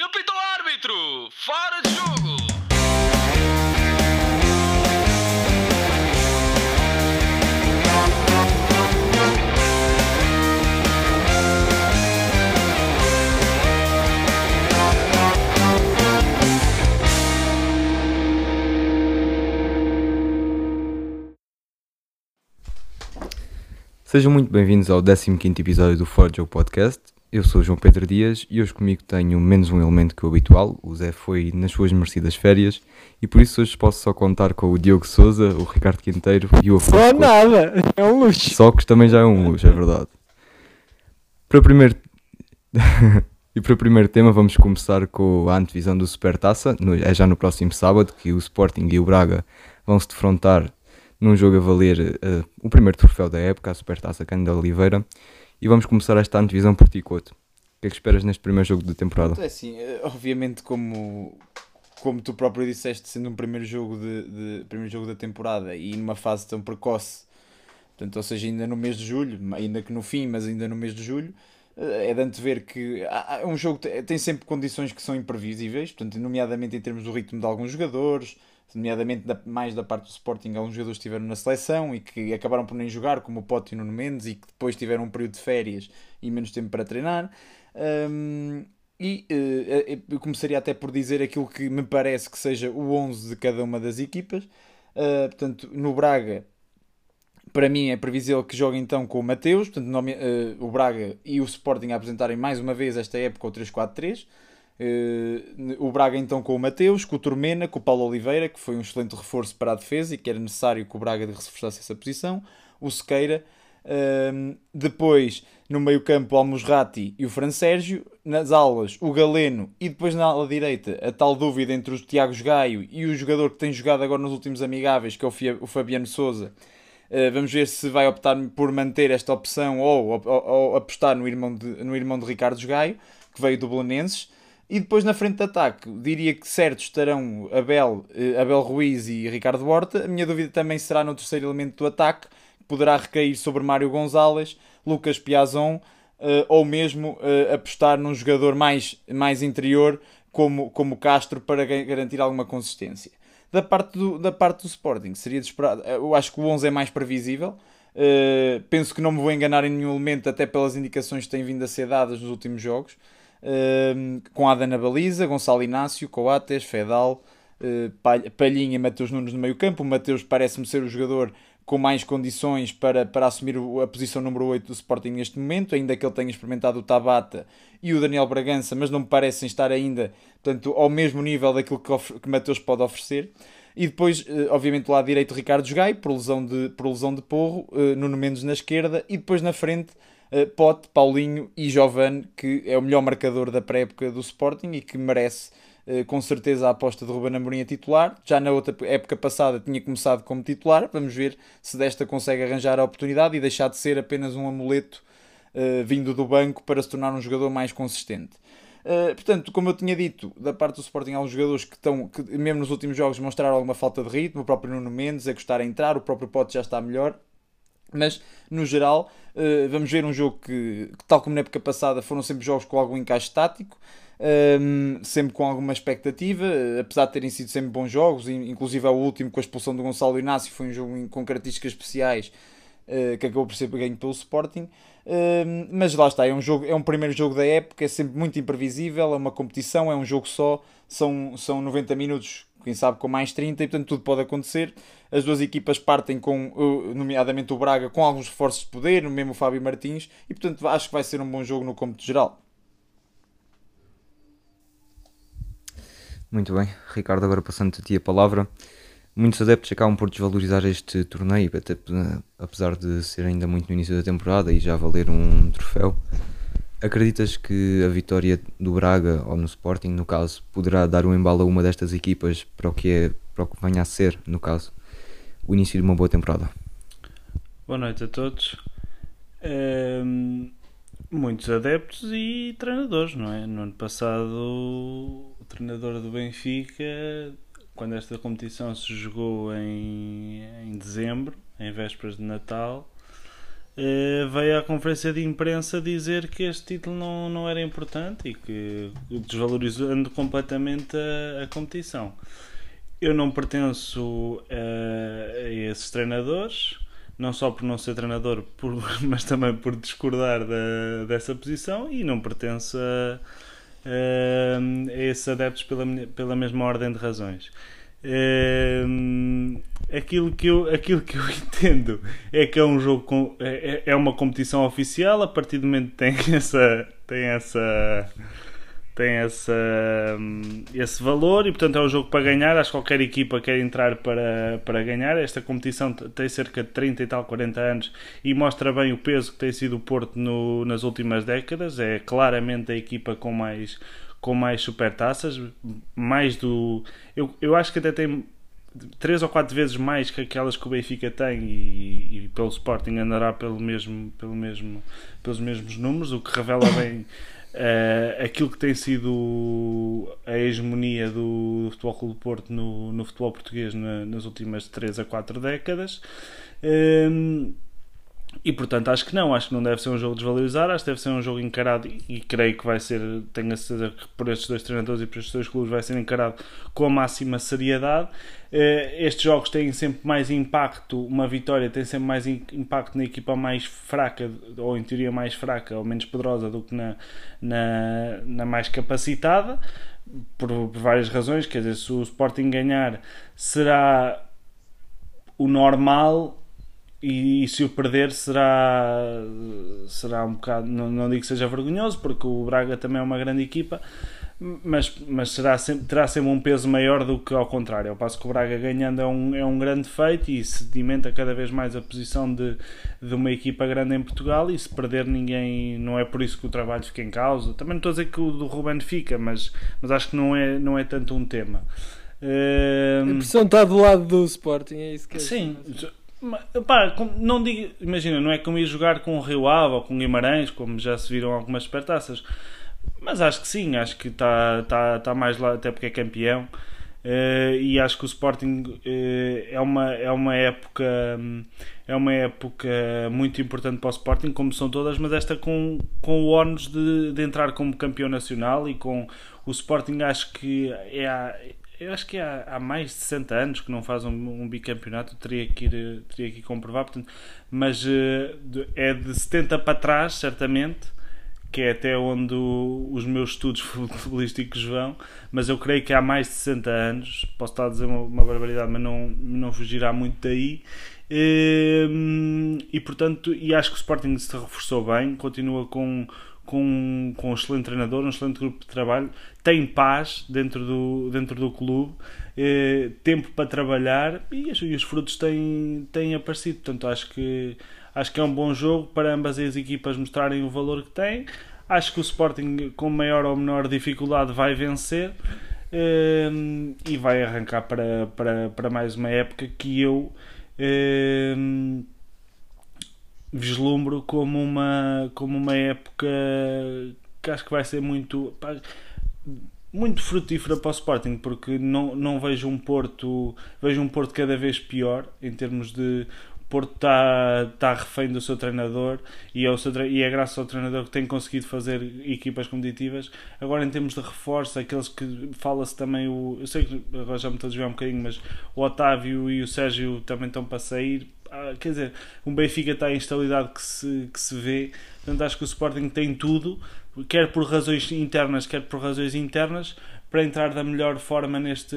Ele pita o árbitro! Fora de jogo! Sejam muito bem-vindos ao 15 episódio do Ford Joe Podcast. Eu sou João Pedro Dias e hoje comigo tenho menos um elemento que o habitual. O Zé foi nas suas merecidas férias e por isso hoje posso só contar com o Diogo Souza, o Ricardo Quinteiro e o Afonso. Só Couto. nada, é um luxo. Só que também já é um luxo, é verdade. Para o primeiro... e para o primeiro tema vamos começar com a antevisão do Supertaça. É já no próximo sábado que o Sporting e o Braga vão se defrontar num jogo a valer eh, o primeiro troféu da época, a Supertaça Cândido Oliveira. E vamos começar esta antevisão por ti, Couto. O que é que esperas neste primeiro jogo da temporada? É assim, eh, obviamente como, como tu próprio disseste, sendo um primeiro jogo, de, de- primeiro jogo da temporada e numa fase tão precoce, portanto, ou seja, ainda no mês de julho, ainda que no fim, mas ainda no mês de julho, eh, é de antever que há- um jogo te- tem sempre condições que são imprevisíveis, portanto, nomeadamente em termos do ritmo de alguns jogadores, nomeadamente da- mais da parte do Sporting, alguns jogadores estiveram na seleção e que acabaram por nem jogar, como o Pote e o Nuno Mendes, e que depois tiveram um período de férias e menos tempo para treinar. Hum, e eh, eu começaria até por dizer aquilo que me parece que seja o 11 de cada uma das equipas. Uh, portanto, no Braga, para mim é previsível que jogue então com o Mateus, portanto, nome- eh, o Braga e o Sporting a apresentarem mais uma vez esta época o 3-4-3. Eh, o Braga então com o Mateus, com o Turmena, com o Paulo Oliveira, que foi um excelente reforço para a defesa e que era necessário que o Braga reforçasse essa posição. O Sequeira. Ahm, depois, no meio-campo, o Almusrati e o Fran Sérgio. Nas alas, o Galeno. E depois na ala direita, a tal dúvida entre o Tiago Gaio e o jogador que tem jogado agora nos últimos amigáveis, que é o Fabiano Souza. Uh, vamos ver se vai optar por manter esta opção ou, ou- ou apostar no irmão, de, no irmão de Ricardo Gaio, que veio do Belenenses. E depois na frente de ataque, diria que certos estarão Abel, eh, Abel Ruiz e Ricardo Horta. A minha dúvida também será no terceiro elemento do ataque, que poderá recair sobre Mário Gonzalez, Lucas Piazon, eh, ou mesmo eh, apostar num jogador mais, mais interior, como, como Castro, para ga- garantir alguma consistência. Da parte do, da parte do Sporting, seria de esperar. Eu acho que o 11 é mais previsível. Penso que não me vou enganar em nenhum elemento, até pelas indicações que têm vindo a ser dadas nos últimos jogos. Com Ada na baliza, Gonçalo Inácio, Coates, Fedal, Palh- Palhinha e Mateus Nunes no meio campo. O Mateus parece-me ser o jogador com mais condições para, para assumir a posição número 8 do Sporting neste momento, ainda que ele tenha experimentado o Tabata e o Daniel Bragança, mas não me parecem estar ainda portanto, ao mesmo nível daquilo que, que Mateus pode oferecer. E depois, eh, obviamente, lado direito, Ricardo Gai, por lesão de, por lesão de porro, eh, Nuno Mendes na esquerda, e depois na frente, eh, Pote, Paulinho e Giovane, que é o melhor marcador da pré-época do Sporting e que merece eh, com certeza a aposta de Ruben Amorim a titular. Já na outra época passada tinha começado como titular, vamos ver se desta consegue arranjar a oportunidade e deixar de ser apenas um amuleto eh, vindo do banco para se tornar um jogador mais consistente. Uh, portanto, como eu tinha dito, da parte do Sporting há uns jogadores que estão, que mesmo nos últimos jogos mostraram alguma falta de ritmo, o próprio Nuno Mendes a gostar a entrar, o próprio Pote já está melhor, mas no geral uh, vamos ver um jogo que, tal como na época passada, foram sempre jogos com algum encaixe tático, um, sempre com alguma expectativa, uh, apesar de terem sido sempre bons jogos, in- inclusive o último com a expulsão do Gonçalo Inácio foi um jogo com características especiais uh, que acabou por ser ganho pelo Sporting. Um, mas lá está, é um, jogo, é um primeiro jogo da época, é sempre muito imprevisível, é uma competição, é um jogo só, são, são 90 minutos, quem sabe com mais 30, e portanto tudo pode acontecer. As duas equipas partem com, uh, nomeadamente o Braga, com alguns reforços de poder, mesmo Fábio Martins, e portanto acho que vai ser um bom jogo no cômputo geral. Muito bem, Ricardo, agora passando a ti a palavra. Muitos adeptos acabam por desvalorizar este torneio, até, eh, apesar de ser ainda muito no início da temporada e já valer um troféu. Acreditas que a vitória do Braga, ou no Sporting, no caso, poderá dar um embalo a uma destas equipas para o que, é, para o que venha a ser, no caso, o início de uma boa temporada? Boa noite a todos. Ehm, muitos adeptos e treinadores, não é? No ano passado, o treinador do Benfica, quando esta competição se jogou em, em dezembro, em vésperas de Natal, veio à conferência de imprensa dizer que este título não, não era importante e que desvalorizando completamente a, a competição. Eu não pertenço a, a esses treinadores, não só por não ser treinador, por, mas também por discordar da, dessa posição e não pertenço a, a, a esses adeptos pela, pela mesma ordem de razões. Um, aquilo, que eu, aquilo que eu entendo é que é um jogo com, é, é uma competição oficial a partir do momento que tem essa tem essa tem essa, esse valor e portanto é um jogo para ganhar. Acho que qualquer equipa quer entrar para, para ganhar. Esta competição tem cerca de 30 e tal 40 anos e mostra bem o peso que tem sido o Porto no, nas últimas décadas. É claramente a equipa com mais com mais supertaças, mais do. Eu, eu acho que até tem três ou quatro vezes mais que aquelas que o Benfica tem e, e pelo Sporting andará pelo mesmo, pelo mesmo, pelos mesmos números, o que revela bem uh, aquilo que tem sido a hegemonia do, do Futebol Clube do Porto no, no futebol português na, nas últimas três a quatro décadas. Um, ehm, e portanto acho que não, acho que não deve ser um jogo desvalorizado, acho que deve ser um jogo encarado e creio que vai ser, tenho a certeza que por estes dois treinadores e por estes dois clubes vai ser encarado com a máxima seriedade. Eh, estes jogos têm sempre mais impacto, uma vitória tem sempre mais impacto na equipa mais fraca, ou em teoria mais fraca, ou menos poderosa do que na, na, na mais capacitada, por, por várias razões, quer dizer, se o Sporting ganhar será o normal e, e, se o perder será será um bocado não, não digo que seja vergonhoso porque o Braga também é uma grande equipa mas, mas será sempre, terá sempre um peso maior do que ao contrário. Ao passo que o Braga ganhando é um, é um grande feito e sedimenta cada vez mais a posição de, de uma equipa grande em Portugal. E se perder, ninguém. Não é por isso que o trabalho fica em causa. Também não estou a dizer que o do Ruben fica, mas, mas acho que não é, não é tanto um tema. A impressão está do lado do Sporting, é isso que é Sim, Pá, não digo, imagina, não é como ir jogar com o Rio Ave ou com Guimarães, como já se viram algumas supertaças, mas acho que sim, acho que está tá, tá mais lá, até porque é campeão. Uh, e acho que o Sporting uh, é, uma, é uma época é uma época muito importante para o Sporting, como são todas, mas esta com, com o ónus de, de entrar como campeão nacional e com o Sporting acho que é eu acho que há, há mais de 60 anos que não faz um, um bicampeonato, teria que ir, teria que comprovar, portanto, mas uh, é de 70 para trás, certamente, que é até onde o, os meus estudos futebolísticos vão, mas eu creio que há mais de 60 anos, posso estar a dizer uma, uma barbaridade, mas não, não fugirá muito daí. E, ehm, e portanto, e acho que o Sporting se reforçou bem, continua com com, com um excelente treinador, um excelente grupo de trabalho, tem paz dentro do, dentro do clube, eh, tempo para trabalhar e, e, os frutos têm, têm aparecido. Portanto, acho que, acho que é um bom jogo para ambas as equipas mostrarem o valor que têm. Acho que o Sporting, com maior ou menor dificuldade, vai vencer eh, e vai arrancar para, para, para mais uma época que eu. Eh, vislumbro como uma, como uma época que acho que vai ser muito pá, muito frutífera para o Sporting porque não, não vejo um Porto vejo um Porto cada vez pior em termos de Porto está, está refém do seu treinador e é, seu, e é graças ao treinador que tem conseguido fazer equipas competitivas. Agora em termos de reforço aqueles que fala-se também o, eu sei que agora já me estou a desviar um bocadinho mas o Otávio e o Sérgio também estão para sair quer dizer, um Benfica está em instabilidade que se, que se vê. Portanto, acho que o Sporting tem tudo, quer por razões internas, quer por razões internas, para entrar da melhor forma neste,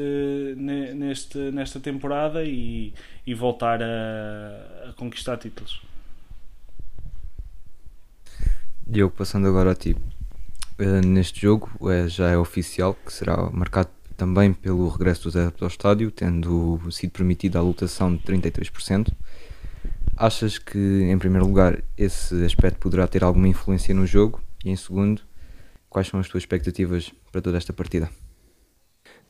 neste, nesta temporada e, e voltar a, a conquistar títulos. Diogo, passando agora a ti. Uh, neste jogo uh, já é oficial que será marcado também pelo regresso dos adeptos ao estádio, tendo sido permitida a lotação de 33%. Achas que, em primeiro lugar, esse aspecto poderá ter alguma influência no jogo? E, em segundo, quais são as tuas expectativas para toda esta partida?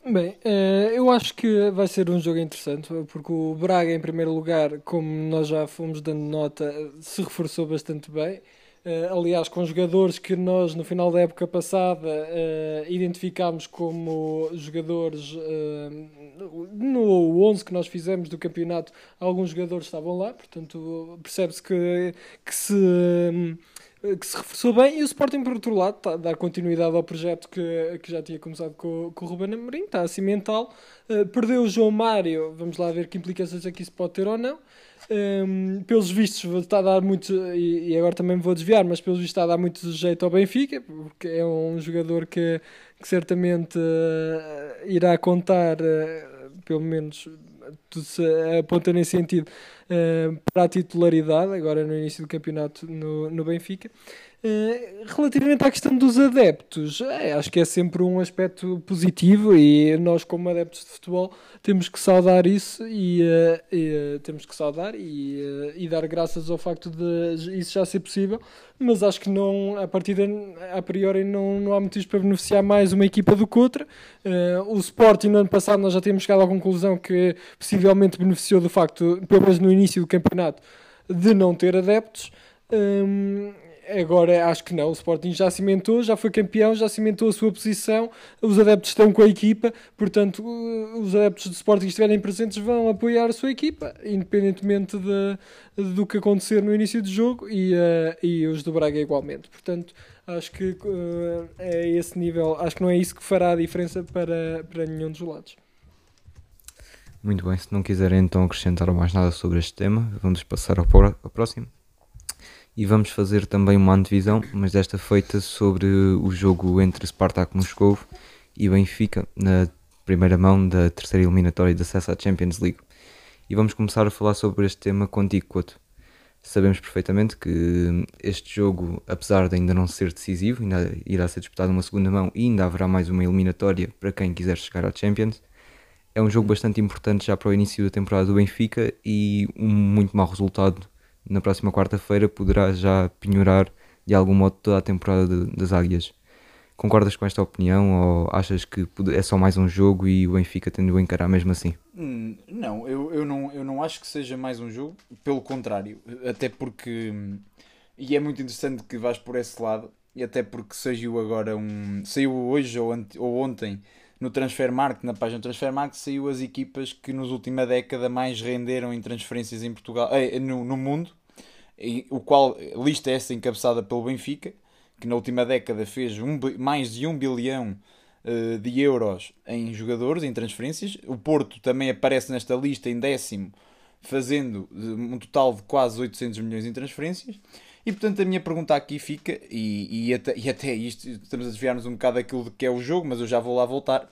Bem, eh, eu acho que vai ser um jogo interessante, porque o Braga, em primeiro lugar, como nós já fomos dando nota, se reforçou bastante bem. Eh, aliás, com jogadores que nós, no final da época passada, eh, identificámos como jogadores no 11 que nós fizemos do campeonato, alguns jogadores estavam lá, portanto percebe-se que, que se que se reforçou bem, e o Sporting, por outro lado, está a dar continuidade ao projeto que, que já tinha começado com, com o Ruben Amorim, está a cimentá-lo. Uh, perdeu o João Mário, vamos lá ver que implicações aqui isso pode ter ou não. Um, pelos vistos, está a dar muito, e, agora também me vou desviar, mas pelos vistos está a dar muito jeito ao Benfica, porque é um jogador que, que certamente uh, irá contar, uh, pelo menos tudo se aponta nesse sentido, uh, para a titularidade, agora no início do campeonato no, no Benfica. Uh, relativamente à questão dos adeptos, é, acho que é sempre um aspecto positivo e nós, como adeptos de futebol, temos que saudar isso e, uh, e temos que saudar e, e, dar graças ao facto de isso já ser possível. Mas acho que não, a partir de, a priori não, não há motivos para beneficiar mais uma equipa do que outra. o Sporting, no ano passado, nós já temos chegado à conclusão que possivelmente beneficiou do facto, pelo menos no início do campeonato, de não ter adeptos. Um, Agora acho que não, o Sporting já cimentou, já foi campeão, já cimentou a sua posição, os adeptos estão com a equipa, portanto, os adeptos do Sporting estiverem presentes vão apoiar a sua equipa, independentemente de, do que acontecer no início do jogo, e, uh, e os do Braga igualmente. Portanto, acho que uh, é esse nível, acho que não é isso que fará a diferença para, para nenhum dos lados. Muito bem, se não quiserem então acrescentar mais nada sobre este tema, vamos passar ao, ao próximo e vamos fazer também uma antevisão, mas desta feita sobre o jogo entre Spartak Moscou e Benfica na primeira mão da terceira eliminatória de acesso à Champions League. E vamos começar a falar sobre este tema contigo, Couto. Sabemos perfeitamente que este jogo, apesar de ainda não ser decisivo, ainda irá ser disputado uma segunda mão e ainda haverá mais uma eliminatória para quem quiser chegar à Champions. É um jogo bastante importante já para o início da temporada do Benfica e um muito mau resultado na próxima quarta-feira poderá já penhorar de algum modo toda a temporada de, das Águias. Concordas com esta opinião ou achas que é só mais um jogo e o Benfica tendo a encarar mesmo assim? Hum, não, eu, eu não, eu não acho que seja mais um jogo, pelo contrário, até porque, e é muito interessante que vais por esse lado, e até porque saiu agora um, saiu hoje ou, ante, ou ontem no Transfermarkt, na página do Transfermarkt, saiu as equipas que nos última década mais renderam em transferências em Portugal, eh, no, no mundo, e, o qual lista essa encabeçada pelo Benfica, que na última década fez um, mais de 1 bilhão uh, de euros em jogadores, em transferências. O Porto também aparece nesta lista em décimo, fazendo um total de quase 800 milhões em transferências. E portanto a minha pergunta aqui fica, e, e, até, e até isto, estamos a desviar-nos um bocado daquilo que é o jogo, mas eu já vou lá voltar,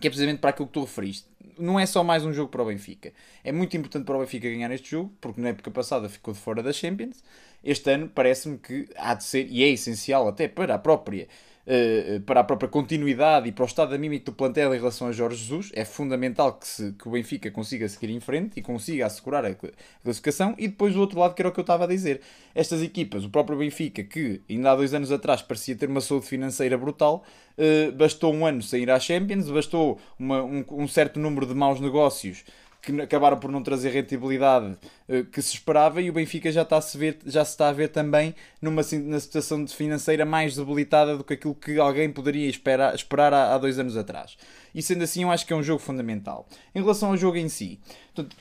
que é precisamente para aquilo que tu referiste. Não é só mais um jogo para o Benfica. É muito importante para o Benfica ganhar este jogo, porque na época passada ficou de fora da Champions. Este ano parece-me que há de ser, e é essencial até para a própria uh, para a própria continuidade e para o estado anímico do plantel em relação a Jorge Jesus. É fundamental que, se, que o Benfica consiga seguir em frente e consiga assegurar a classificação. E depois do outro lado, que era o que eu estava a dizer. Estas equipas, o próprio Benfica, que ainda há dois anos atrás parecia ter uma saúde financeira brutal, uh, bastou um ano sem ir à Champions, bastou uma, um, um certo número de maus negócios que acabaram por não trazer rentabilidade uh, que se esperava e o Benfica já, está a se ver, já se está a ver também numa na situação financeira mais debilitada do que aquilo que alguém poderia esperar, esperar há, há dois anos atrás. E sendo assim, eu acho que é um jogo fundamental. Em relação ao jogo em si, portanto,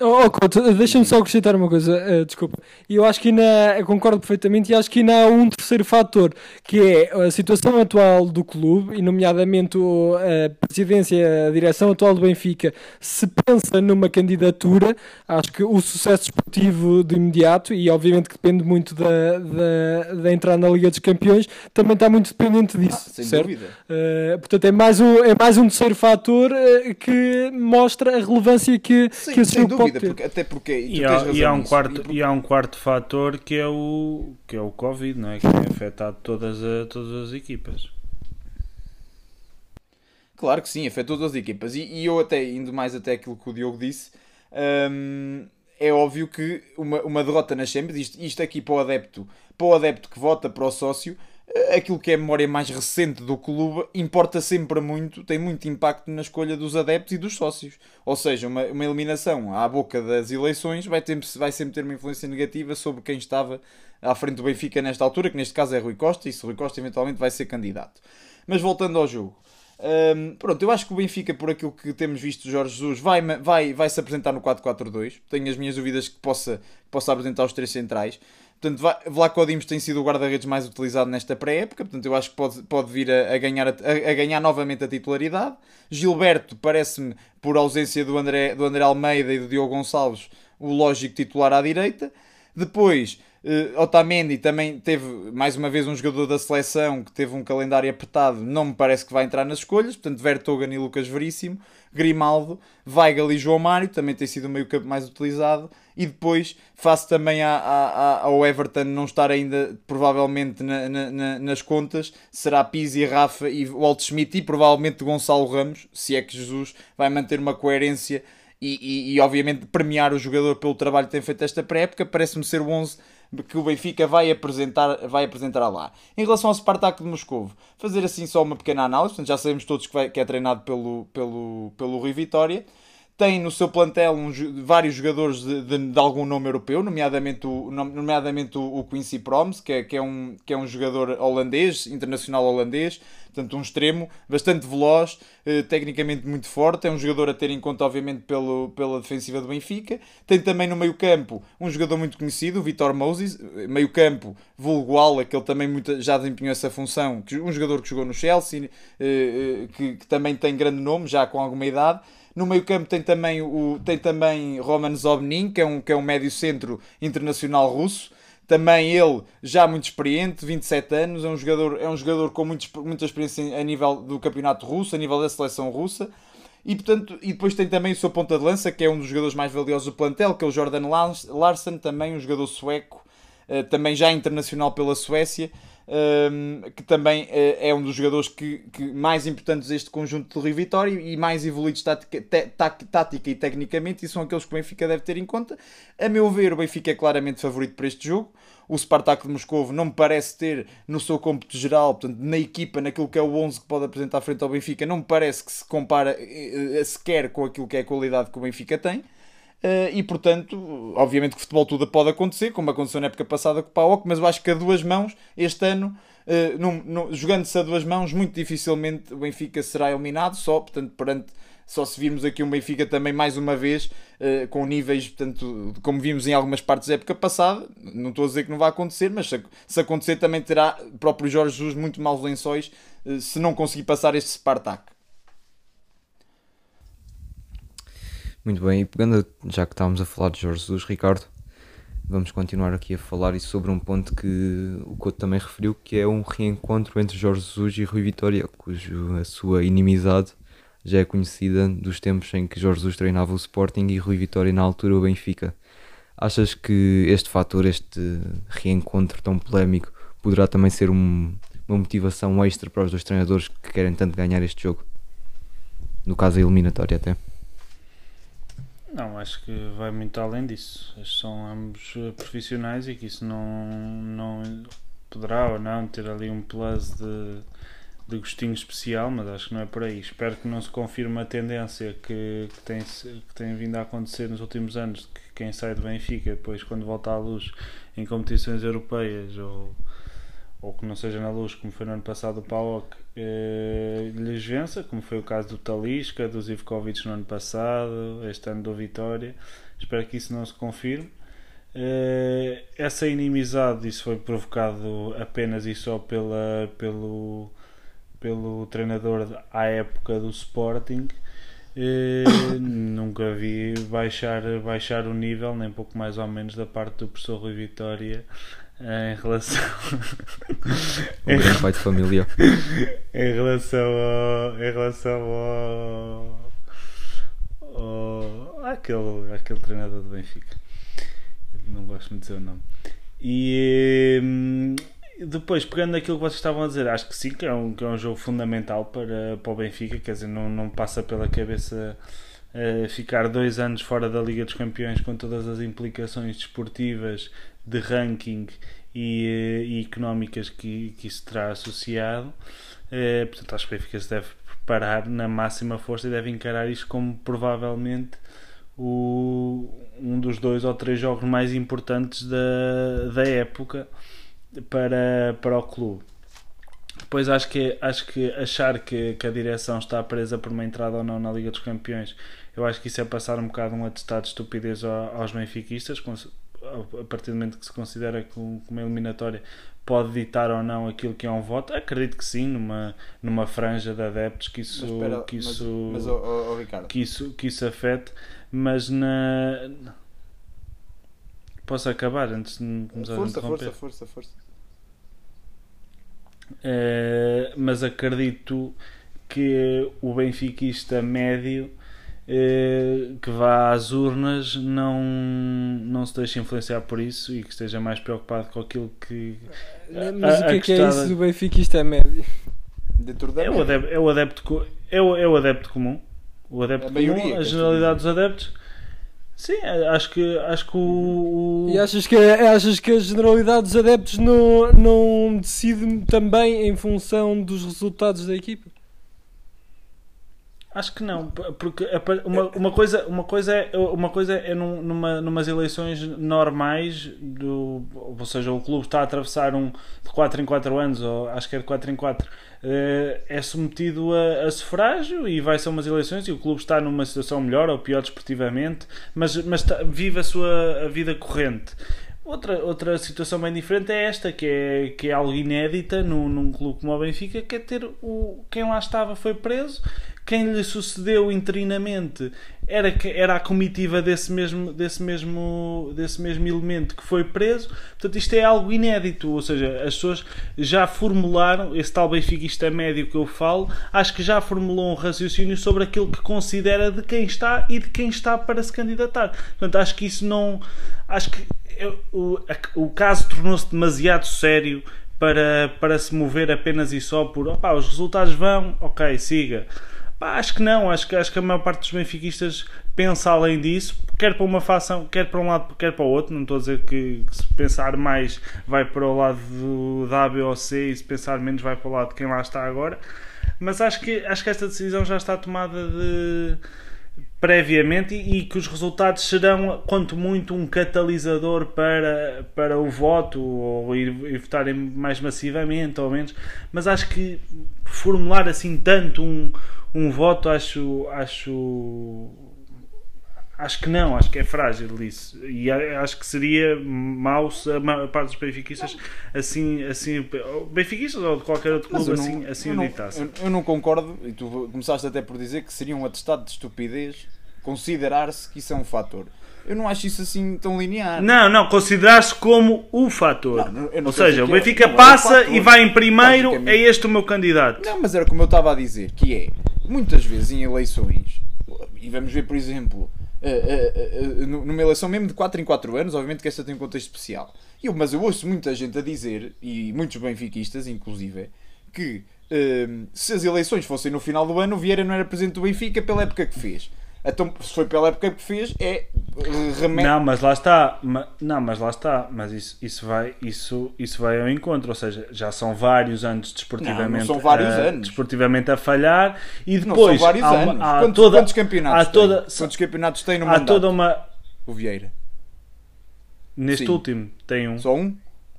Oh, oh deixa-me só acrescentar uma coisa, uh, desculpa. Eu acho que ainda, concordo perfeitamente, e acho que ainda há um terceiro fator, que é a situação atual do clube, e nomeadamente a presidência, a direção atual do Benfica, se pensa numa candidatura, acho que o sucesso desportivo de imediato, e obviamente que depende muito da, da, da entrada na Liga dos Campeões, também está muito dependente disso, ah, sem certo? dúvida. Uh, portanto, é mais, um, é mais um terceiro fator uh, que mostra a relevância que, Sim, que esse jogo porque, até porque e há, e há um quarto e, e há um quarto fator que é o que é o covid, não é? Que tem afetado todas a, todas as equipas. Claro que sim, afetou todas as equipas. E, e eu até, indo mais até aquilo que o Diogo disse, hum, é óbvio que uma, uma derrota na Champions, isto, isto aqui para o adepto, para o adepto que vota para o sócio, aquilo que é a memória mais recente do clube importa sempre muito, tem muito impacto na escolha dos adeptos e dos sócios. Ou seja, uma, uma eliminação à boca das eleições vai, ter, vai sempre ter uma influência negativa sobre quem estava à frente do Benfica nesta altura, que neste caso é Rui Costa, e se Rui Costa eventualmente vai ser candidato. Mas voltando ao jogo. Um, pronto, eu acho que o Benfica, por aquilo que temos visto Jorge Jesus, vai, vai, vai se apresentar no 4-4-2. Tenho as minhas dúvidas que possa, que possa apresentar os três centrais. Portanto, Vlaco Dimos tem sido o guarda-redes mais utilizado nesta pré-época, portanto, eu acho que pode, pode vir a, a ganhar, a, a, ganhar novamente a titularidade. Gilberto, parece-me, por ausência do André, do André Almeida e do Diogo Gonçalves, o lógico titular à direita. Depois, Uh, Otamendi também teve mais uma vez um jogador da seleção que teve um calendário apertado, não me parece que vai entrar nas escolhas. Portanto, Vertogen e Lucas Veríssimo, Grimaldo, Weigl e João Mário também tem sido o meio-campo mais utilizado. E depois, face também a, a, ao Everton não estar ainda provavelmente na, na, nas contas, será Pizzi, Rafa e Walt Schmidt e provavelmente Gonçalo Ramos, se é que Jesus vai manter uma coerência e, e, e obviamente premiar o jogador pelo trabalho que tem feito esta pré-época. Parece-me ser o 11 que o Benfica vai apresentar, vai apresentar lá. Em relação ao Spartak de Moscovo, fazer assim só uma pequena análise, já sabemos todos que, vai, que é treinado pelo, pelo, pelo Rui Vitória. Tem no seu plantel um, vários jogadores de, de, de, algum nome europeu, nomeadamente o, nomeadamente o, Quincy Promes, que é, que, é um, que é um jogador holandês, internacional holandês, portanto um extremo, bastante veloz, eh, tecnicamente muito forte, é um jogador a ter em conta obviamente pelo, pela defensiva do Benfica. Tem também no meio campo um jogador muito conhecido, o Vitor Moses, eh, meio campo vulgo ala, que ele também muito, já desempenhou essa função, um jogador que jogou no Chelsea, eh, eh, que, que também tem grande nome, já com alguma idade. No meio campo tem também, o, tem também Roman Zobnin, que é um, que é um médio centro internacional russo, também ele já muito experiente, 27 anos, é um jogador, é um jogador com muito, muita experiência a nível do campeonato russo, a nível da seleção russa. E, portanto, e depois tem também o seu ponta de lança, que é um dos jogadores mais valiosos do plantel, que é o Jordan Larsen, também um jogador sueco, eh, também já internacional pela Suécia, que também eh, é um dos jogadores que, que mais importantes deste conjunto do Rio Vitória e mais evoluídos tática, e tecnicamente, e são aqueles que o Benfica deve ter em conta. A meu ver, o Benfica é claramente favorito para este jogo. O Spartak de Moscou não me parece ter no seu cômputo geral, portanto, na equipa, naquilo que é o 11 que pode apresentar frente ao Benfica, não me parece que se compara eh, sequer com aquilo que é a qualidade que o Benfica tem. Uh, e portanto, obviamente que o futebol tudo pode acontecer, como aconteceu na época passada com o PAOC, mas eu acho que a duas mãos, este ano, uh, jogando-se a duas mãos, muito dificilmente o Benfica será eliminado, só, portanto, perante, só se virmos aqui um Benfica também mais uma vez, uh, com níveis, portanto, como vimos em algumas partes da época passada, não estou a dizer que não vai acontecer, mas se, se acontecer também terá o próprio Jorge Jesus muito maus lençóis se não conseguir passar este Spartak. Muito bem, e pegando, já que estávamos a falar de Jorge Jesus, Ricardo, vamos continuar aqui a falar e sobre um ponto que o Couto também referiu, que é um reencontro entre Jorge Jesus e Rui Vitória, cujo a sua inimizade já é conhecida dos tempos em que Jorge Jesus treinava o Sporting e Rui Vitória na altura o Benfica. Achas que este fator, este reencontro tão polémico, poderá também ser um, uma motivação extra para os dois treinadores que querem tanto ganhar este jogo? No caso, a eliminatória até. Acho que vai muito além disso. São ambos eh, profissionais e que isso não, não poderá ou não ter ali um plus de, de gostinho especial, mas acho que não é por aí. Espero que não se confirme a tendência que, que, tem, que tem vindo a acontecer nos últimos anos, que quem sai do Benfica, depois quando volta à luz em competições europeias ou ou que não seja na luz, como foi no ano passado o PAOK, eh, lhes vença, como foi o caso do Talisca, do Zivkovic no ano passado, este ano do Vitória. Espero que isso não se confirme. Eh, essa inimizade, isso foi provocado apenas e só pela, pelo, pelo treinador à época do Sporting. Eh, nunca vi baixar, baixar o nível, nem pouco mais ou menos, da parte do professor Rui Vitória em relação. Um pai de família. em relação ao. Em relação ao. ao aquele, aquele treinador do Benfica. Não gosto muito de dizer o nome. E hum, depois, pegando aquilo que vocês estavam a dizer, acho que sim, que é um, que é um jogo fundamental para, para o Benfica. Quer dizer, não, não passa pela cabeça. Uh, ficar dois anos fora da Liga dos Campeões com todas as implicações desportivas de ranking e, eh, e económicas que, que isso terá associado. Eh, portanto, acho que o Benfica se deve preparar na máxima força e deve encarar isto como provavelmente o, um dos dois ou três jogos mais importantes da, da época para, para o clube. Depois acho que, acho que achar que, que a direção está presa por uma entrada ou não na Liga dos Campeões, eu acho que isso é passar um bocado um atestado de estupidez ao- aos benfiquistas, a partir do momento que se considera que um- uma eliminatória pode ditar ou não aquilo que é um voto. Acredito que sim, numa, numa franja de adeptos que isso, Mas espera, que mas- isso, mas, ó, ó, Ricardo, que isso, que isso afete, mas na. Posso acabar antes de me começar a força, interromper? força, força, força. Eh, mas acredito que o benfiquista médio eh, que vá às urnas não, não se deixe influenciar por isso e que esteja mais preocupado com aquilo que Mas a- o que a é que é isso do Benfica? Isto é médio. Dentro da é o adepto, é o adepto, é o, é o adepto comum o adepto A maioria, comum, a queres tu generalidade dos adeptos sim, acho que acho que o, o- E achas que, achas que a generalidade dos adeptos não, não decide também em função dos resultados da equipa? Acho que não, porque uma, uma, coisa, uma coisa é, uma coisa é num, numa, numas eleições normais, do, ou seja, o clube está a atravessar um de 4 em 4 anos, ou acho que é de 4 em 4, eh, é submetido a, a sufrágio e vai ser umas eleições e o clube está numa situação melhor ou pior desportivamente, mas, mas está- vive a sua a vida corrente. Outra, outra situação bem diferente é esta, que é, que é algo inédita num, num clube como o Benfica, que é ter o, quem lá estava foi preso, quem lhe sucedeu interinamente era, era a comitiva desse mesmo, desse, mesmo, desse mesmo elemento que foi preso. Portanto, isto é algo inédito, ou seja, as pessoas já formularam, esse tal benfiquista médio que eu falo, acho que já formulou um raciocínio sobre aquilo que considera de quem está e de quem está para se candidatar. Portanto, acho que isso não. Acho que o, o caso tornou-se demasiado sério para, para se mover apenas e só por opá, os resultados vão, ok, siga. Pá, acho que não, acho que, acho que a maior parte dos benfiquistas pensa além disso, quer para uma fação, quer para um lado, quer para o outro. Não estou a dizer que, que se pensar mais vai para o lado do, da A, B ou C e se pensar menos vai para o lado de quem lá está agora. Mas acho que, acho que esta decisão já está tomada de previamente e, e que os resultados serão, quanto muito, um catalisador para, para o voto ou ir, ir votarem mais massivamente ou menos. Mas acho que formular assim tanto um, um voto, acho, acho, acho que não, acho que é frágil isso. E acho que seria mau se a parte dos benfiquistas assim, assim benfiquistas ou de qualquer outro clube eu não, assim, assim eu, o não, eu, eu não concordo, e tu começaste até por dizer que seria um atestado de estupidez considerar-se que isso é um fator. Eu não acho isso assim tão linear. Não, não, considerar-se como o fator. Não, Ou seja, o é- Benfica é passa fator. e vai em primeiro, é este o meu candidato. Não, mas era como eu estava a dizer, que é, muitas vezes em eleições, e vamos ver, por exemplo, eh, eh, eh, numa eleição mesmo de 4 em 4 anos, obviamente que esta tem um contexto especial. Eu, mas eu ouço muita gente a dizer, e muitos benfiquistas, inclusive, que eh, se as eleições fossem no final do ano, o Vieira não era presidente do Benfica pela época que fez. Então, se foi pela época que fez, é eh, remédio. Não, mas lá está. Não, mas lá está. Mas isso, isso, vai, isso, isso vai ao encontro. Ou seja, já são vários anos desportivamente, Não, não são vários a, anos. desportivamente a falhar e Não depois são vários há, anos. há quantos, toda, quantos campeonatos há toda, tem? Quantos campeonatos tem no há mandato? toda uma. O Vieira. Neste Sim. último, tem um. Só um?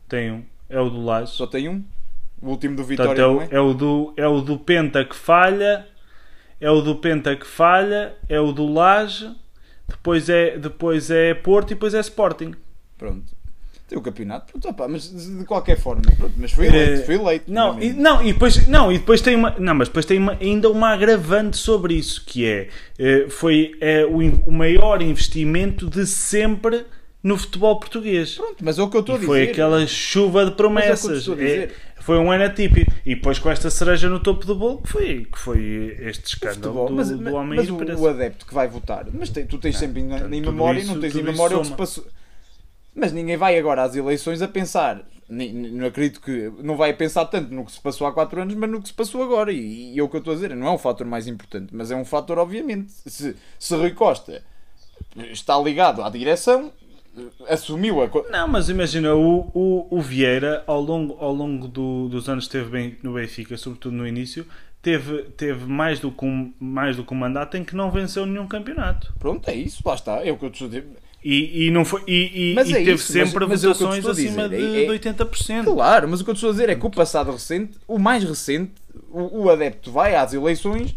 Tem um. É o do Laje. Só tem um? O último do Portanto, Vitória, é, o, não é? é, o do, é o do Penta que falha, é o do Penta que falha, é o do Laje, depois é, depois é Porto e depois é Sporting. Pronto. Tem o campeonato. Pronto, opá, mas de qualquer forma. Pronto, mas foi eleito. Eh, Foi eleito. Não, é e, não, e depois, não, e depois tem uma, não, mas depois tem uma- ainda uma agravante sobre isso, que é, eh, foi eh, o, o maior investimento de sempre no futebol português. Pronto, mas é o que eu estou a dizer. foi aquela chuva de Mas promessas. é o que eu estou a É, dizer. Foi um ano atípico. E depois com esta cereja no topo do bolo, que foi, que foi este escândalo futebol, do, mas, do homem mas e o, o adepto que vai votar, mas tu tens sempre em, portanto, em tudo memória, isso- não tens em memória o que se passou. Mas ninguém vai agora às eleições a pensar, não acredito que não vai pensar tanto no que se passou há 4 anos, mas no que se passou agora. E, e é o que eu estou a dizer, não é o fator mais importante, mas é um fator, obviamente. Se, se Rui Costa está ligado à direção, assumiu a. Não, mas imagina, o, o, o Vieira, ao longo, ao longo do- dos anos que esteve bem no Benfica, sobretudo no início, teve, teve mais, do que um, mais do que um mandato em que não venceu nenhum campeonato. Pronto, é isso, lá está. É o que eu estou a dizer. E, e não foi, e, e, Mas e é teve isso, mas- sempre mas é o eu te votações estou a acima dizer, de, é- é- de 80%. Claro, mas o que eu estou a dizer é que o passado recente, o mais recente, o, o adepto vai às eleições.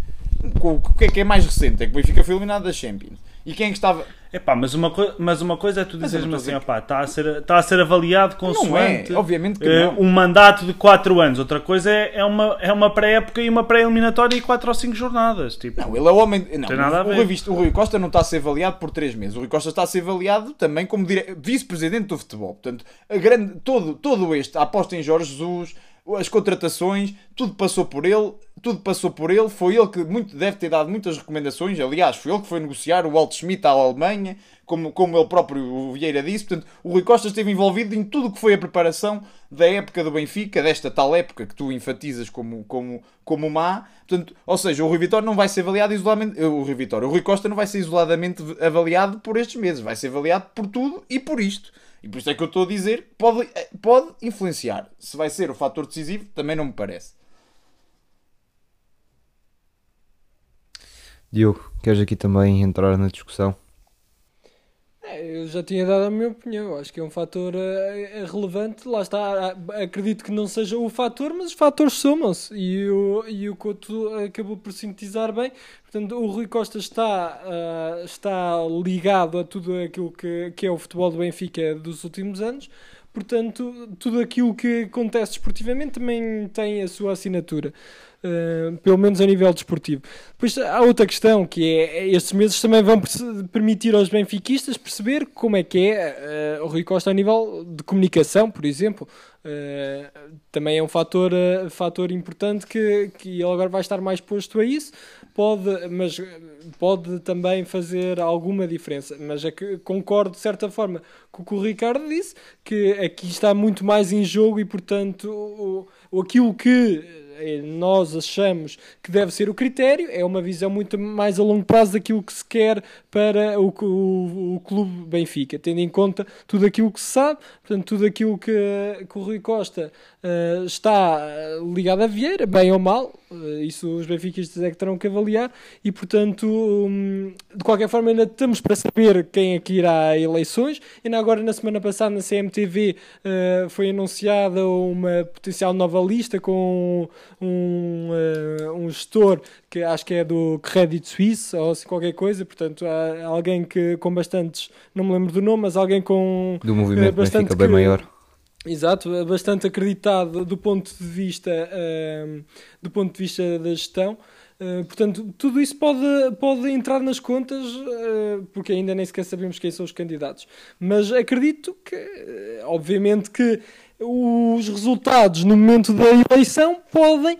com- O que é que é mais recente? É que o Benfica foi eliminado da Champions. E quem é que estava. Epá, mas, uma mas uma coisa é tu dizeres-me assim, a opá, está a ser, está a ser avaliado Não é, consoante obviamente que eh, não. um mandato de 4 anos. Outra coisa é, é uma, é uma pré-época e uma pré-eliminatória e 4 ou 5 jornadas. Tipo, Não, ele é o homem. Não, Tem nada a o, ver. Rui, o Rui Costa não está a ser avaliado por 3 meses. O Rui Costa está a ser avaliado também como dire- vice-presidente do futebol. Portanto, a grande, todo, todo este, a aposta em Jorge Jesus, as contratações, tudo passou por ele. Tudo passou por ele. Foi ele que muito, deve ter dado muitas recomendações. Aliás, foi ele que foi negociar o Walt Schmidt à Alemanha, como, como ele próprio o Vieira disse. Portanto, o Rui Costa esteve envolvido em tudo o que foi a preparação da época do Benfica, desta tal época que tu enfatizas como, como, como má. Portanto, ou seja, o Rui Vitória não vai ser avaliado isoladamente. O Rui Vitória, o Rui Costa não vai ser isoladamente avaliado por estes meses, vai ser avaliado por tudo e por isto. E por isso é que eu estou a dizer, pode, pode influenciar. Se vai ser o fator decisivo, também não me parece. Diogo, queres aqui também entrar na discussão? É, eu já tinha dado a minha opinião. Acho que é um fator eh, relevante. Lá está. Ah, Acredito que não seja o fator, mas os fatores somam-se. E o, e o Couto acabou por sintetizar bem. Portanto, o Rui Costa está, ah, está ligado a tudo aquilo que, que é o futebol do Benfica dos últimos anos. Portanto, tudo aquilo que acontece desportivamente também tem a sua assinatura. Uh, pelo menos a nível desportivo. Depois há outra questão que é estes meses também vão permitir aos benfiquistas perceber como é que é uh, o Rui Costa a nível de comunicação, por exemplo. Uh, também é um fator, uh, fator importante que, que ele agora vai estar mais posto a isso. Pode, mas pode também fazer alguma diferença. Mas é que concordo de certa forma com o que o Ricardo disse, que aqui está muito mais em jogo e portanto o, o, aquilo que nós achamos que deve ser o critério, é uma visão muito mais a longo prazo daquilo que se quer para o, o, o clube Benfica, tendo em conta tudo aquilo que se sabe, portanto, tudo aquilo que, que o Rui Costa uh, está ligado a Vieira, bem ou mal, uh, isso os benfiquistas é que terão que avaliar, e portanto, um, de qualquer forma, ainda estamos para saber quem é que irá a eleições, ainda agora na semana passada na CMTV uh, foi anunciada uma potencial nova lista com um, um gestor que acho que é do Credit Suisse ou assim qualquer coisa, portanto há alguém que com bastantes, não me lembro do nome, mas alguém com Do movimento bastante Benfica bem maior. Exato, bastante acreditado do ponto de vista uh, do ponto de vista da gestão. Uh, portanto, tudo isso pode, pode entrar nas contas, uh, porque ainda nem sequer sabemos quem são os candidatos. Mas acredito que, uh, obviamente, que os resultados no momento da eleição podem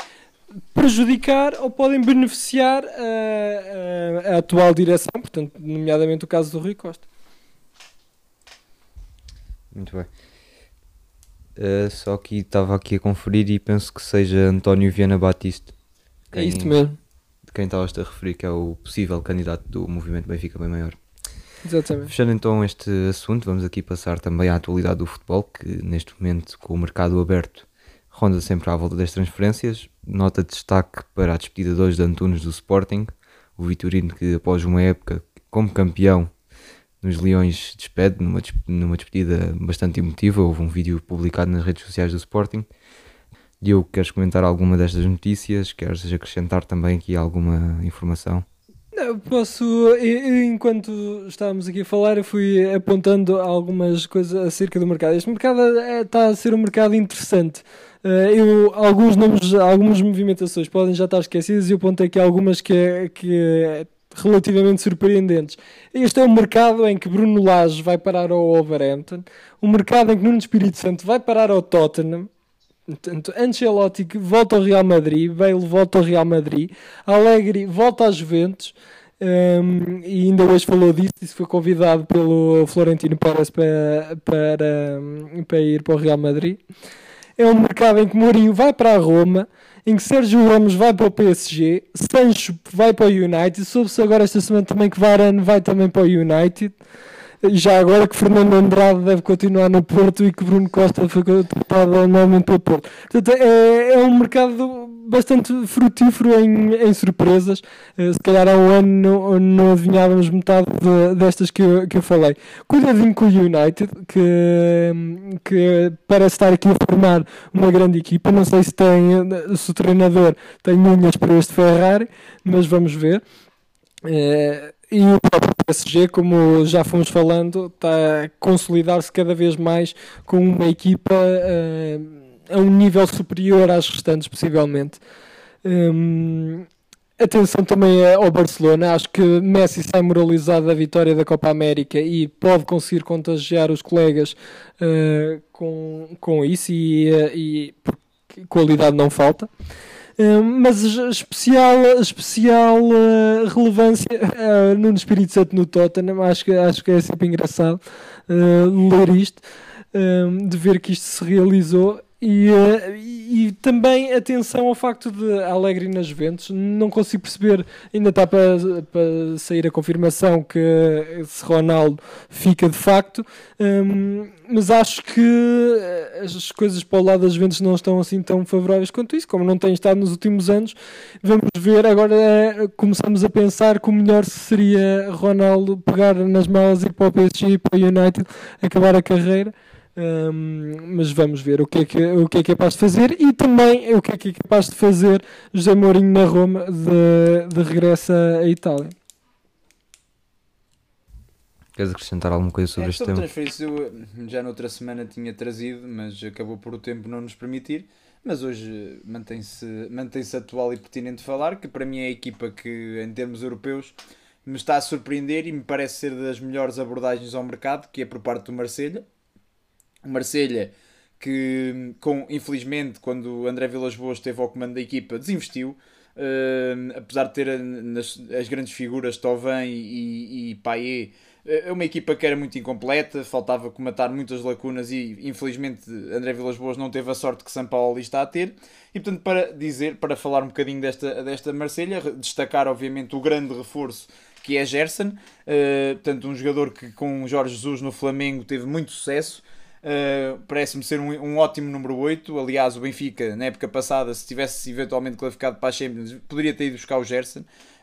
prejudicar ou podem beneficiar a, a- a atual direção, portanto, nomeadamente o caso do Rui Costa. Muito bem. Uh, só que estava aqui a conferir e penso que seja António Viana Batista. É isso mesmo, De quem estavas a referir, que é o possível candidato do movimento Benfica bem maior. exatamente. Fechando então este assunto, vamos aqui passar também à atualidade do futebol, que neste momento, com o mercado aberto, ronda sempre à volta das transferências. Nota de destaque para a despedida de hoje de Antunes do Sporting, o Vitorino que após uma época como campeão nos Leões despede numa, numa despedida bastante emotiva. Houve um vídeo publicado nas redes sociais do Sporting. Diogo, queres comentar alguma destas notícias? Queres acrescentar também aqui alguma informação? Posso, enquanto estávamos aqui a falar, eu fui apontando algumas coisas acerca do mercado. Este mercado eh, está a ser um mercado interessante. Eh, eu, alguns nomes, algumas movimentações podem já estar esquecidas e eu apontei aqui algumas que, que relativamente surpreendentes. Este é um mercado em que Bruno Lage vai parar ao Wolverhampton, um mercado em que Nuno Espírito Santo vai parar ao Tottenham, Portanto, Ancelotti volta ao Real Madrid, Bale volta ao Real Madrid, Allegri volta às Juventus, um, e ainda hoje falou disso, disse foi convidado pelo Florentino Pérez para, para, um, para ir para o Real Madrid. É um mercado em que Mourinho vai para a Roma, em que Sérgio Ramos vai para o PSG, Sancho vai para o United, soube-se agora esta semana também que Varane vai também para o United. Já agora que Fernando Andrade deve continuar no Porto e que Bruno Costa foi contratado novamente pelo Porto. Portanto, é, é um mercado bastante frutífero em, em surpresas. Uh, se calhar há um ano não, não adivinhávamos metade de, destas que eu, que eu falei. Cuidadinho com o United, que, que parece estar aqui a formar uma grande equipa. Não sei se, tem, se o treinador tem unhas para este Ferrari, mas vamos ver. Uh, e o próprio PSG, como já fomos falando, está a consolidar-se cada vez mais com uma equipa uh, a um nível superior às restantes, possivelmente. Um, atenção também ao Barcelona, acho que Messi sai moralizado da vitória da Copa América e pode conseguir contagiar os colegas uh, com, com isso e, e qualidade não falta. Uh, mas especial, especial uh, relevância uh, no Espírito Santo no Tottenham, acho que, acho que é sempre engraçado ler isto, de ver que isto se realizou e, uh, e, também atenção ao facto de Alegre nas Juventus, não consigo perceber, ainda está para, para sair a confirmação que se Ronaldo fica de facto, um, ehm, mas acho que eh, as coisas para o lado das Juventus não estão assim tão favoráveis quanto isso, como não tem estado nos últimos anos. Vamos ver, agora eh, começamos a pensar que o melhor seria Ronaldo pegar nas malas e ir para o PSG e para o United acabar a carreira. Um, mas vamos ver o que, é que, o que é capaz de fazer e também o que é que é capaz de fazer José Mourinho na Roma de, de regresso à Itália. Queres acrescentar alguma coisa sobre é, este tema? eu já noutra semana tinha trazido, mas acabou por o tempo não nos permitir. Mas hoje mantém-se mantém atual e pertinente falar, que para mim é a equipa que, em termos europeus, me está a surpreender e me parece ser das melhores abordagens ao mercado, que é por parte do Marselha o Marselha que com, infelizmente quando André Vilas Boas esteve ao comando da equipa desinvestiu uh, apesar de ter nas, as grandes figuras Tovan e, e, Payet eh, é uma equipa que era muito incompleta, faltava comatar muitas lacunas e infelizmente André Vilas Boas não teve a sorte que São Paulo está a ter. E portanto, para dizer, para falar um bocadinho desta, desta Marselha, destacar obviamente o grande reforço que é Gerson, uh, portanto, um jogador que com Jorge Jesus no Flamengo teve muito sucesso. Uh, Parece-me ser um, um, ótimo número 8. Aliás, o Benfica, na época passada, se tivesse eventualmente classificado para a Champions, poderia ter ido buscar o Gerson.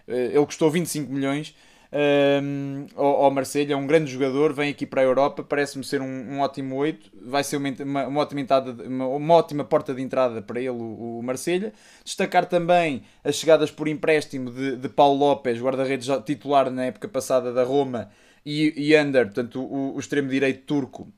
Uh, ele custou 25 milhões. Uh, ao, ao Marselha, é um grande jogador, vem aqui para a Europa, parece-me ser um, um, ótimo 8, vai ser uma, uma, uma ótima entrada, uma, uma, ótima porta de entrada para ele, o, o Marselha. Destacar também as chegadas por empréstimo de, de Paulo Lopes, guarda-redes titular na época passada da Roma, e, e Under, portanto, o, o extremo direito turco,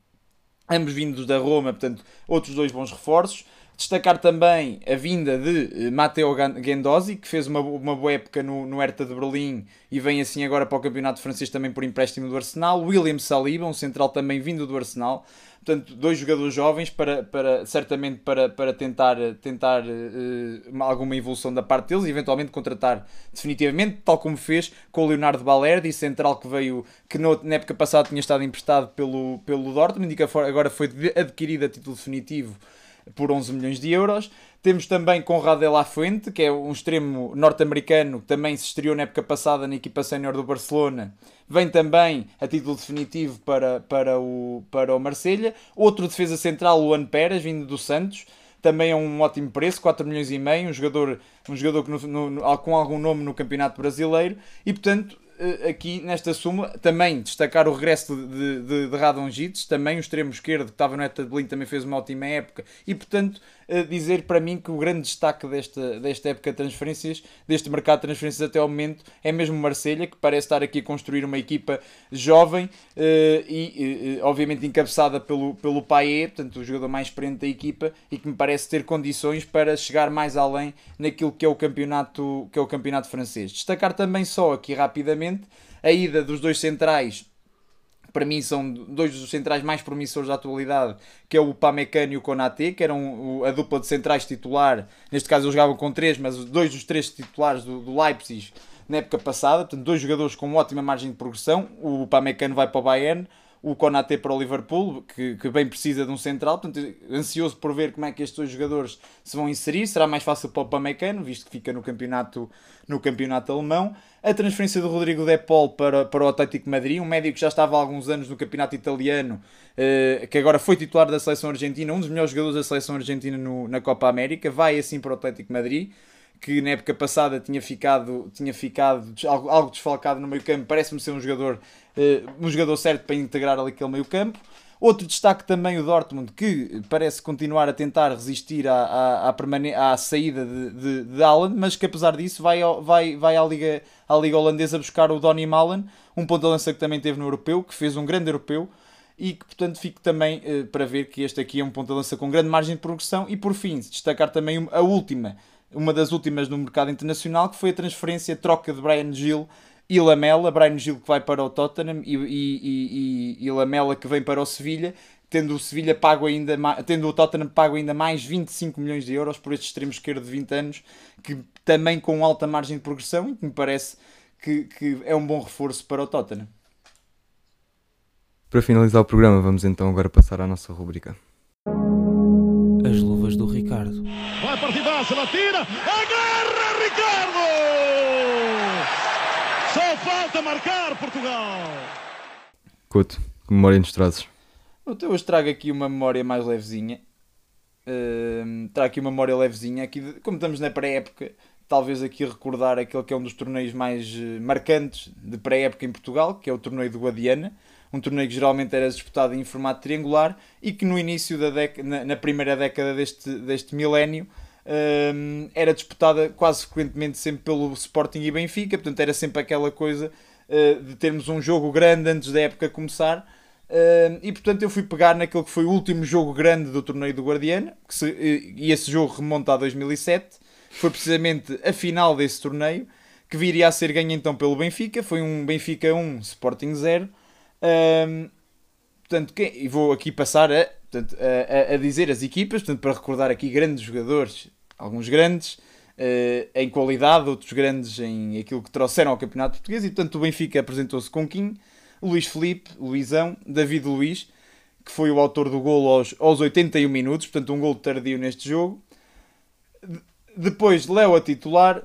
ambos vindos da Roma, portanto, outros dois bons reforços. Destacar também a vinda de eh, Matteo Gendosi, que fez uma, uma boa época no, no Hertha de Berlim e vem assim agora para o Campeonato Francês também por empréstimo do Arsenal. William Saliba, um central também vindo do Arsenal. Portanto, dois jogadores jovens para, para certamente para, para tentar, tentar uh, alguma evolução da parte deles e eventualmente contratar definitivamente, tal como fez com o Leonardo Balerdi, central que veio, que no, na época passada tinha estado emprestado pelo, pelo Dortmund e que agora foi adquirido a título definitivo por 11 milhões de euros. Temos também Conrado de la Fuente, que é um extremo norte-americano, que também se estreou na época passada na equipa sénior do Barcelona. Vem também a título definitivo para, para, o, para o Marselha. Outro defesa central, Luan Pérez, vindo do Santos. Também é um ótimo preço, 4 milhões e meio, um jogador, um jogador que no, no, com algum nome no Campeonato Brasileiro. E portanto, aqui nesta suma, também destacar o regresso de, de, de Radon Gites, também o extremo esquerdo que estava no Eta de Berlim também fez uma ótima época e portanto dizer para mim que o grande destaque desta, desta época de transferências, deste mercado de transferências até ao momento, é mesmo Marselha, que parece estar aqui a construir uma equipa jovem uh, e, uh, obviamente, encabeçada pelo, pelo Paé, portanto, o jogador mais experiente da equipa e que me parece ter condições para chegar mais além naquilo que é o campeonato, que é o campeonato francês. Destacar também só aqui rapidamente a ida dos dois centrais para mim são dois dos centrais mais promissores da atualidade, que é o Pamecano e o Konate, que eram a dupla de centrais titular. Neste caso eles jogavam com três, mas dois dos três titulares do, do Leipzig na época passada. Portanto, dois jogadores com ótima margem de progressão. O Pamecano vai para o Bayern, o Konaté para o Liverpool, que, que bem precisa de um central, portanto, ansioso por ver como é que estes dois jogadores se vão inserir, será mais fácil para o Pamecano, visto que fica no campeonato, no campeonato alemão. A transferência do Rodrigo De Paul para, para o Atlético Madrid, um médico que já estava há alguns anos no campeonato italiano, eh, que agora foi titular da seleção argentina, um dos melhores jogadores da seleção argentina no, na Copa América, vai assim para o Atlético Madrid que na época passada tinha ficado, tinha ficado algo, algo desfalcado no meio campo, parece-me ser um jogador, uh, um jogador certo para integrar ali aquele meio campo. Outro destaque também o Dortmund, que parece continuar a tentar resistir à, à, à, à saída de, de, de Haaland, mas que apesar disso vai, vai, vai à, Liga, à Liga Holandesa buscar o Donny Malen, um ponto de lança que também teve no Europeu, que fez um grande Europeu, e que portanto fico também eh, para ver que este aqui é um ponto de lança com grande margem de progressão e por fim destacar também a última, uma das últimas no mercado internacional que foi a transferência, a troca de Brian Gil e Lamela, Brian Gil que vai para o Tottenham e, e, e, e- Lamela que vem para o Sevilha, tendo o Sevilha pago ainda tendo o Tottenham pago ainda mais 25 milhões de euros por este extremo esquerdo de 20 anos, que também com alta margem de progressão e que me parece que, que é um bom reforço para o Tottenham. Para finalizar o programa, vamos então agora passar à nossa rubrica. As luvas do Ricardo. Partidaça, ela tira, agarra Ricardo! Só falta marcar Portugal! Couto, que memória nos trazes? Eu hoje trago aqui uma memória mais levezinha. Hum, trago aqui uma memória levezinha. Aqui, de- como estamos na pré-época, talvez aqui recordar aquele que é um dos torneios mais eh, marcantes de pré-época em Portugal, que é o torneio do Guadiana. Um torneio que geralmente era disputado em formato triangular e que no início da década, na, na primeira década deste, deste milénio, era disputada quase frequentemente sempre pelo Sporting e Benfica. Portanto, era sempre aquela coisa eh, de termos um jogo grande antes da época começar. E portanto eu fui pegar naquele que foi o último jogo grande do torneio do Guardiana se- e esse jogo remonta a 2007 foi precisamente a final desse torneio que viria a ser ganho então pelo Benfica foi um Benfica 1, Sporting 0 Um, portanto, quem- e vou aqui passar a, portanto, a, a- dizer as equipas, portanto, para recordar aqui grandes jogadores, alguns grandes eh, em qualidade, outros grandes em aquilo que trouxeram ao Campeonato Português, e portanto o Benfica apresentou-se com Kim, Luís Felipe, Luizão, David Luiz, que foi o autor do golo aos, aos 81 minutos, portanto um golo tardio neste jogo. De- Depois, Léo a titular,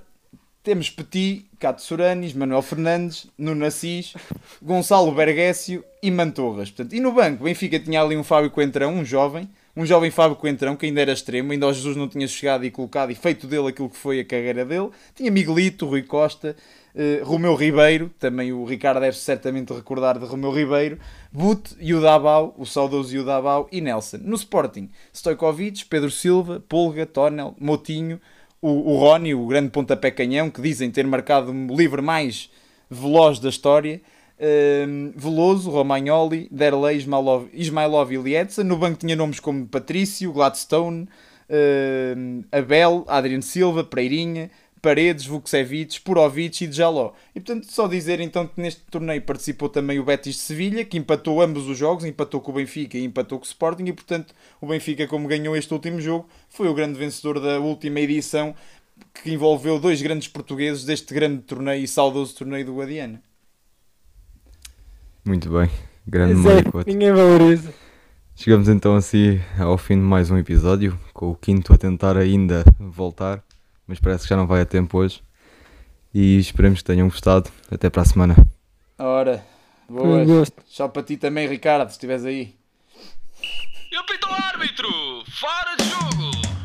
temos Petit, Cato Soranis, Manuel Fernandes, Nuno Assis, Gonçalo Bergécio e Mantorras. Portanto, e no banco, o Benfica tinha ali um Fábio Coentrão, um jovem, um jovem Fábio Coentrão, que ainda era extremo, ainda ao Jesus não tinha chegado e colocado e feito dele aquilo que foi a carreira dele. Tinha Miguelito, Rui Costa, eh, Romeu Ribeiro, também o Ricardo deve certamente recordar de Romeu Ribeiro, But, Yudabau, o saudoso Yudabau e Nelson. No Sporting, Stojkovic, Pedro Silva, Polga, Tonel, Motinho, o, o Rony, o grande pontapé canhão, que dizem ter marcado o livre mais veloz da história. Hum, Veloso, Romagnoli, Derlei, Ismailov, e Lietza. No banco tinha nomes como Patrício, Gladstone, hum, Abel, Adriano Silva, Pereirinha, Paredes, Vukcevic, Purovic e Djaló. E portanto, só dizer então que neste torneio participou também o Betis de Sevilha, que empatou ambos os jogos, empatou com o Benfica e empatou com o Sporting, e portanto o Benfica, como ganhou este último jogo, foi o grande vencedor da última edição que envolveu dois grandes portugueses deste grande torneio e saudoso torneio do Guadiana. Muito bem, grande Couto. ninguém valoriza. Chegamos então assim ao fim de mais um episódio, com o quinto a tentar ainda voltar, mas parece que já não vai a tempo hoje. E esperemos que tenham gostado. Até para a semana. Ora, boas. gosto. Tchau para ti também, Ricardo, se estiveres aí. E apita o árbitro! Fora de jogo!